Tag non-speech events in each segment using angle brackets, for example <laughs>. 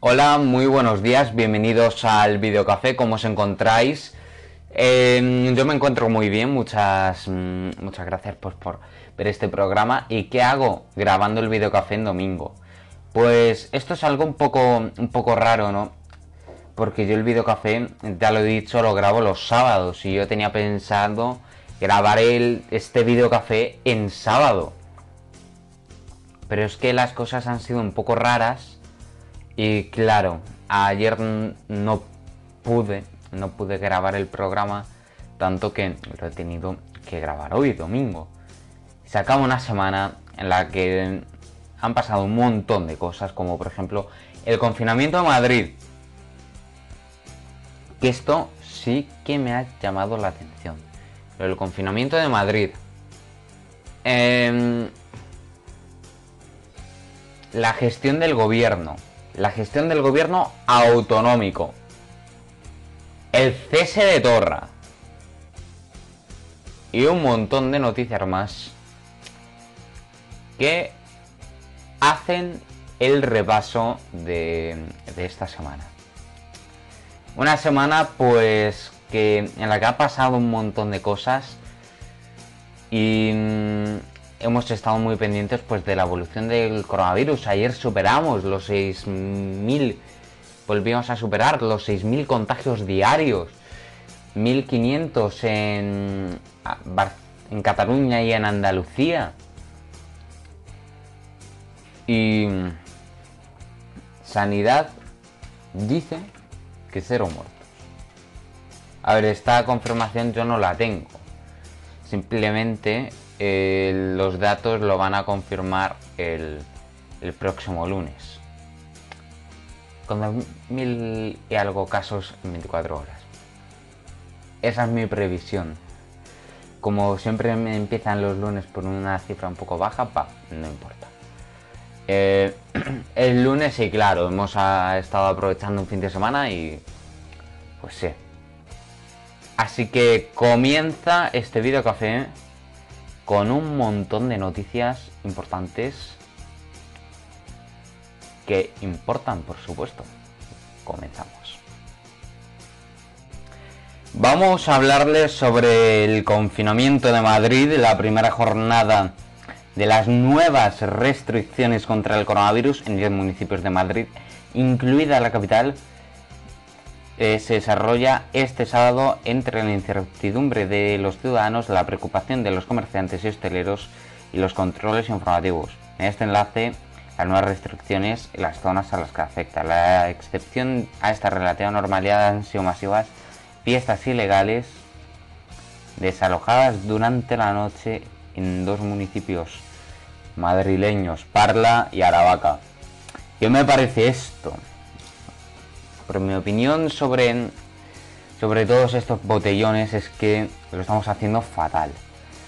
Hola, muy buenos días, bienvenidos al Videocafé, ¿cómo os encontráis? Eh, yo me encuentro muy bien, muchas, mm, muchas gracias por ver este programa. ¿Y qué hago grabando el Videocafé en domingo? Pues esto es algo un poco, un poco raro, ¿no? Porque yo el Videocafé, ya lo he dicho, lo grabo los sábados y yo tenía pensado grabar el, este Videocafé en sábado. Pero es que las cosas han sido un poco raras y claro, ayer no pude, no pude grabar el programa, tanto que lo he tenido que grabar hoy, domingo. Se acaba una semana en la que han pasado un montón de cosas, como por ejemplo el confinamiento de Madrid. Que esto sí que me ha llamado la atención. El confinamiento de Madrid. Em, la gestión del gobierno la gestión del gobierno autonómico, el cese de Torra y un montón de noticias más que hacen el repaso de, esta semana. Una semana pues que en la que ha pasado un montón de cosas y hemos estado muy pendientes pues de la evolución del coronavirus. Ayer superamos los 6.000, volvimos a superar los 6.000 contagios diarios, 1.500 en, en Cataluña y en Andalucía. Y Sanidad dice que cero muertos. A ver, esta confirmación yo no la tengo. Simplemente eh, los datos lo van a confirmar el, próximo lunes. Con mil y algo casos en 24 horas. Esa es mi previsión. Como siempre me empiezan los lunes por una cifra un poco baja, pa, no importa. Eh, <clears throat> el lunes sí, claro, hemos ah, estado aprovechando un fin de semana y pues sí. Así que comienza este video café con un montón de noticias importantes que importan, por supuesto. Comenzamos. Vamos a hablarles sobre el confinamiento de Madrid, la primera jornada de las nuevas restricciones contra el coronavirus en 10 municipios de Madrid, incluida la capital, eh, se desarrolla este sábado entre la incertidumbre de los ciudadanos, la preocupación de los comerciantes y hosteleros y los controles informativos. En este enlace, las nuevas restricciones y las zonas a las que afecta. La excepción a esta relativa normalidad han sido masivas fiestas ilegales desalojadas durante la noche en dos municipios madrileños, Parla y Aravaca. ¿Qué me parece esto? Pero mi opinión sobre, sobre todos estos botellones es que lo estamos haciendo fatal.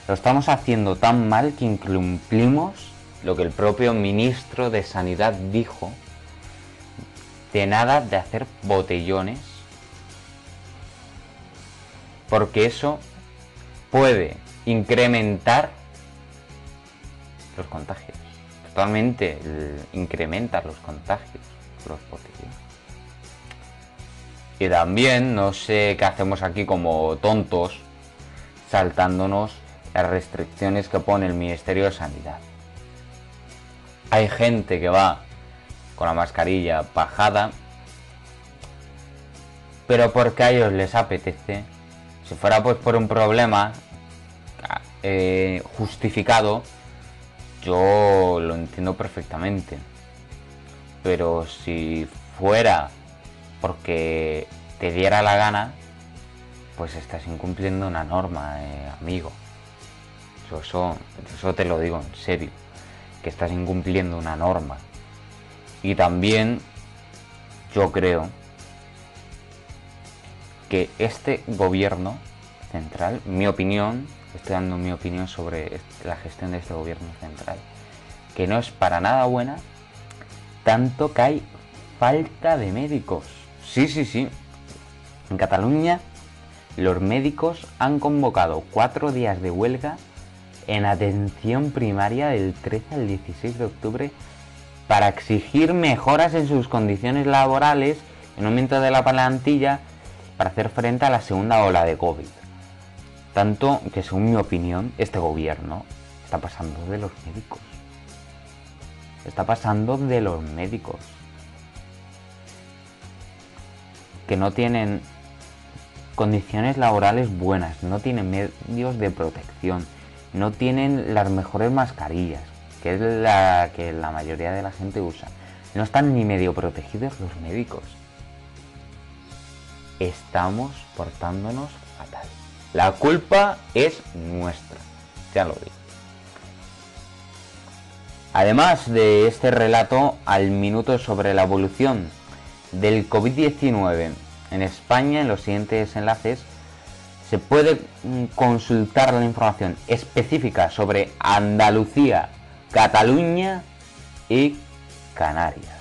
Lo estamos haciendo tan mal que incumplimos lo que el propio ministro de Sanidad dijo de nada de hacer botellones porque eso puede incrementar los contagios. Totalmente incrementa los contagios, los botellones. Y también no sé qué hacemos aquí como tontos saltándonos las restricciones que pone el Ministerio de Sanidad. Hay gente que va con la mascarilla bajada, pero porque a ellos les apetece. Si fuera pues por un problema eh, justificado, yo lo entiendo perfectamente. Pero si fuera porque te diera la gana, pues estás incumpliendo una norma, eh, amigo. Eso, eso te lo digo en serio, que estás incumpliendo una norma. Y también yo creo que este gobierno central, mi opinión, estoy dando mi opinión sobre la gestión de este gobierno central, que no es para nada buena, tanto que hay falta de médicos. Sí, sí, sí. En Cataluña, los médicos han convocado cuatro días de huelga en atención primaria del 13 al 16 de octubre para exigir mejoras en sus condiciones laborales, en aumento de la plantilla, para hacer frente a la segunda ola de COVID. Tanto que, según mi opinión, este gobierno está pasando de los médicos. Está pasando de los médicos. Que no tienen condiciones laborales buenas, no tienen medios de protección, no tienen las mejores mascarillas, que es la que la mayoría de la gente usa. No están ni medio protegidos los médicos. Estamos portándonos fatal. La culpa es nuestra, ya lo digo. Además de este relato al minuto sobre la evolución del COVID-19 en España, en los siguientes enlaces se puede mm, consultar la información específica sobre Andalucía, Cataluña y Canarias.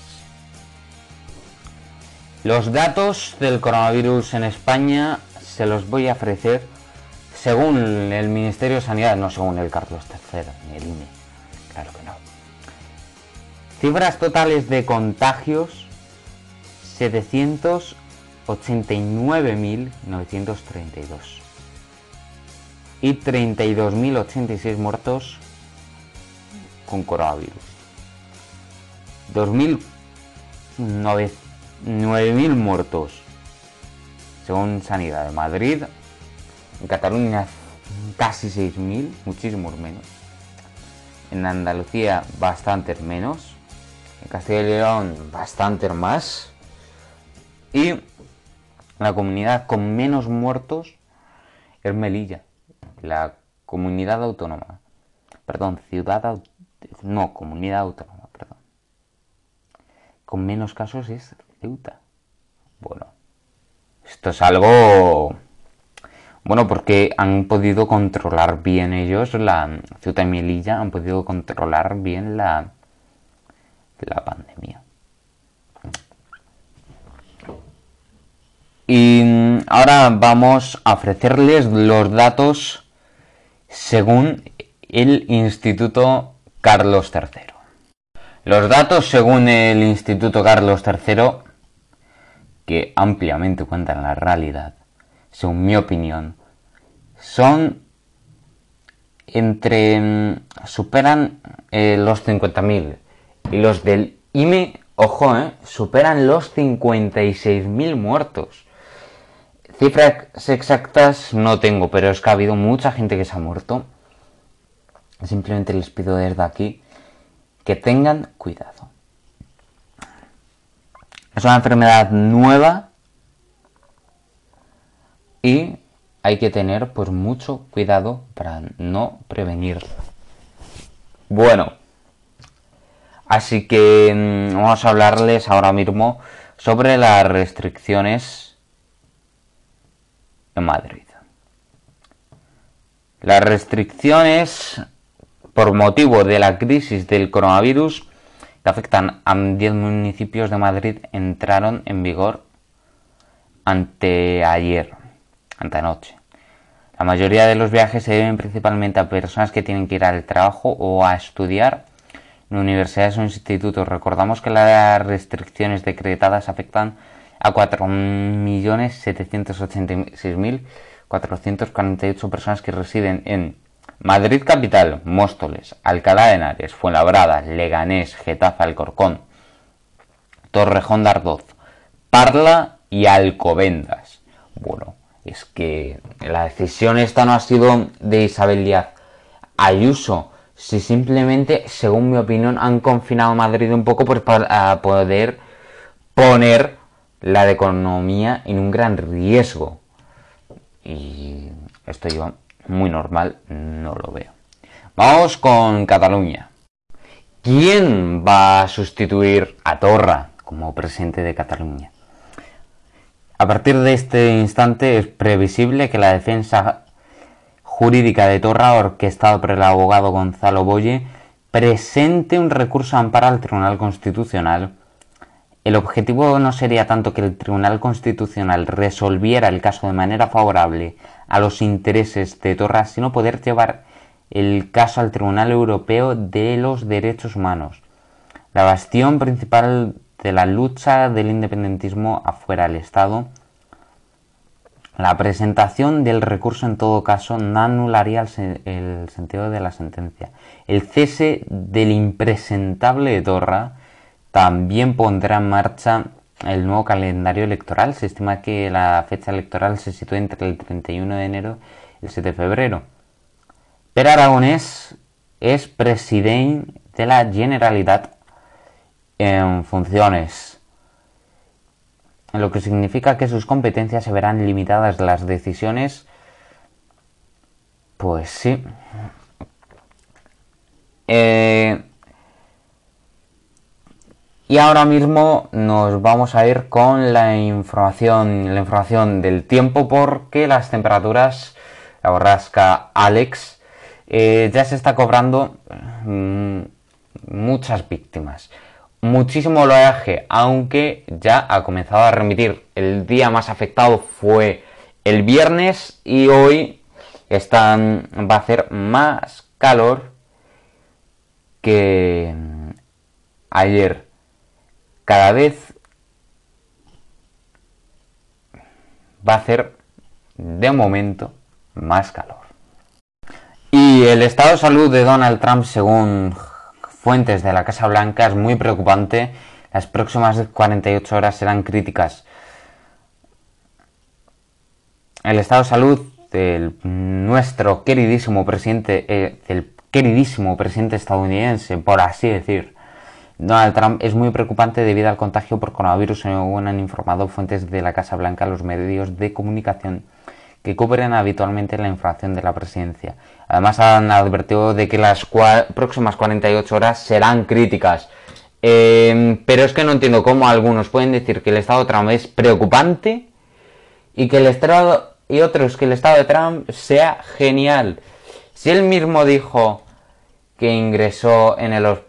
Los datos del coronavirus en España se los voy a ofrecer según el Ministerio de Sanidad, no según el Carlos III ni el INE. Claro que no. Cifras totales de contagios 700 89.932 y 32.086 muertos con coronavirus. 9.000 muertos según Sanidad de Madrid. En Cataluña casi 6.000, muchísimos menos. En Andalucía bastantes menos. En Castilla y León bastantes más. Y la comunidad con menos muertos es Melilla, la comunidad autónoma. Perdón, ciudad no, comunidad autónoma, perdón. Con menos casos es Ceuta. Bueno, esto es algo bueno, porque han podido controlar bien ellos, la Ceuta y Melilla han podido controlar bien la, la pandemia. Y ahora vamos a ofrecerles los datos según el Instituto Carlos III. Los datos según el Instituto Carlos III, que ampliamente cuentan la realidad, según mi opinión, son entre mm, superan eh, los 50.000 y los del IME, ojo, eh, superan los 56.000 muertos. Cifras exactas no tengo, pero es que ha habido mucha gente que se ha muerto. Simplemente les pido desde aquí que tengan cuidado. Es una enfermedad nueva y hay que tener pues mucho cuidado para no prevenirla. Bueno, así que mm, vamos a hablarles ahora mismo sobre las restricciones Madrid. Las restricciones por motivo de la crisis del coronavirus que afectan a 10 municipios de Madrid entraron en vigor anteayer, antenoche. La mayoría de los viajes se deben principalmente a personas que tienen que ir al trabajo o a estudiar en universidades o institutos. Recordamos que las restricciones decretadas afectan a 4.786.448 personas que residen en Madrid capital, Móstoles, Alcalá de Henares, Fuenlabrada, Leganés, Getafe, Alcorcón, Torrejón de Ardoz, Parla y Alcobendas. Bueno, es que la decisión esta no ha sido de Isabel Díaz Ayuso, si simplemente, según mi opinión, han confinado Madrid un poco pues para poder poner la economía en un gran riesgo. Y esto yo muy normal no lo veo. Vamos con Cataluña. ¿Quién va a sustituir a Torra como presidente de Cataluña? A partir de este instante es previsible que la defensa jurídica de Torra, orquestado por el abogado Gonzalo Boye, presente un recurso amparo al Tribunal Constitucional el objetivo no sería tanto que el Tribunal Constitucional resolviera el caso de manera favorable a los intereses de Torra, sino poder llevar el caso al Tribunal Europeo de los Derechos Humanos, la bastión principal de la lucha del independentismo afuera del Estado. La presentación del recurso en todo caso no anularía el, sentido de la sentencia. El cese del impresentable de Torra también pondrá en marcha el nuevo calendario electoral. Se estima que la fecha electoral se sitúa entre el 31 de enero y el 7 de febrero. Pero Aragonés es presidente de la Generalitat en funciones, lo que significa que sus competencias se verán limitadas las decisiones. Pues sí. Eh, y ahora mismo nos vamos a ir con la información, la información del tiempo porque las temperaturas, la borrasca Alex, eh, ya se está cobrando mm, muchas víctimas. Muchísimo oleaje, aunque ya ha comenzado a remitir. El día más afectado fue el viernes y hoy están, va a hacer más calor que mm, ayer cada vez va a hacer de momento más calor. Y el estado de salud de Donald Trump, según fuentes de la Casa Blanca, es muy preocupante. Las próximas 48 horas serán críticas. El estado de salud de nuestro queridísimo presidente, eh, del queridísimo presidente estadounidense, por así decir, Donald Trump es muy preocupante debido al contagio por coronavirus, según han informado fuentes de la Casa Blanca los medios de comunicación que cubren habitualmente la información de la presidencia. Además han advertido de que las próximas 48 horas serán críticas. Em, pero es que no entiendo cómo algunos pueden decir que el estado de Trump es preocupante y que el estado y otros que el estado de Trump sea genial. Si él mismo dijo que ingresó en el hospital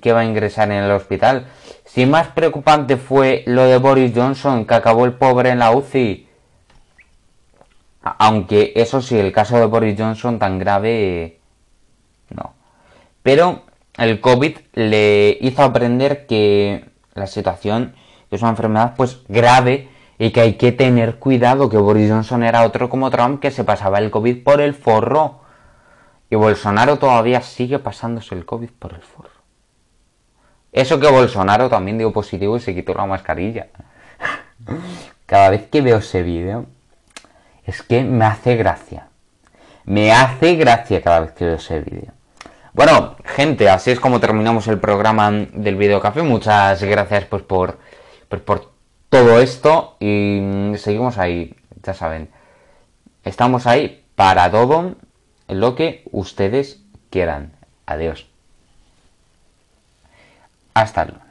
que va a ingresar en el hospital. Si más preocupante fue lo de Boris Johnson, que acabó el pobre en la UCI. Aunque eso sí, el caso de Boris Johnson tan grave, no. Pero el COVID le hizo aprender que la situación es una enfermedad pues grave y que hay que tener cuidado, que Boris Johnson era otro como Trump que se pasaba el COVID por el forro. Y Bolsonaro todavía sigue pasándose el COVID por el forro. Eso que Bolsonaro también dio positivo y se quitó la mascarilla. <laughs> Cada vez que veo ese vídeo, es que me hace gracia. Me hace gracia cada vez que veo ese vídeo. Bueno, gente, así es como terminamos el programa del video café. Muchas gracias pues por, pues, por todo esto y seguimos ahí, ya saben. Estamos ahí para todo lo que ustedes quieran. Adiós. Hasta luego.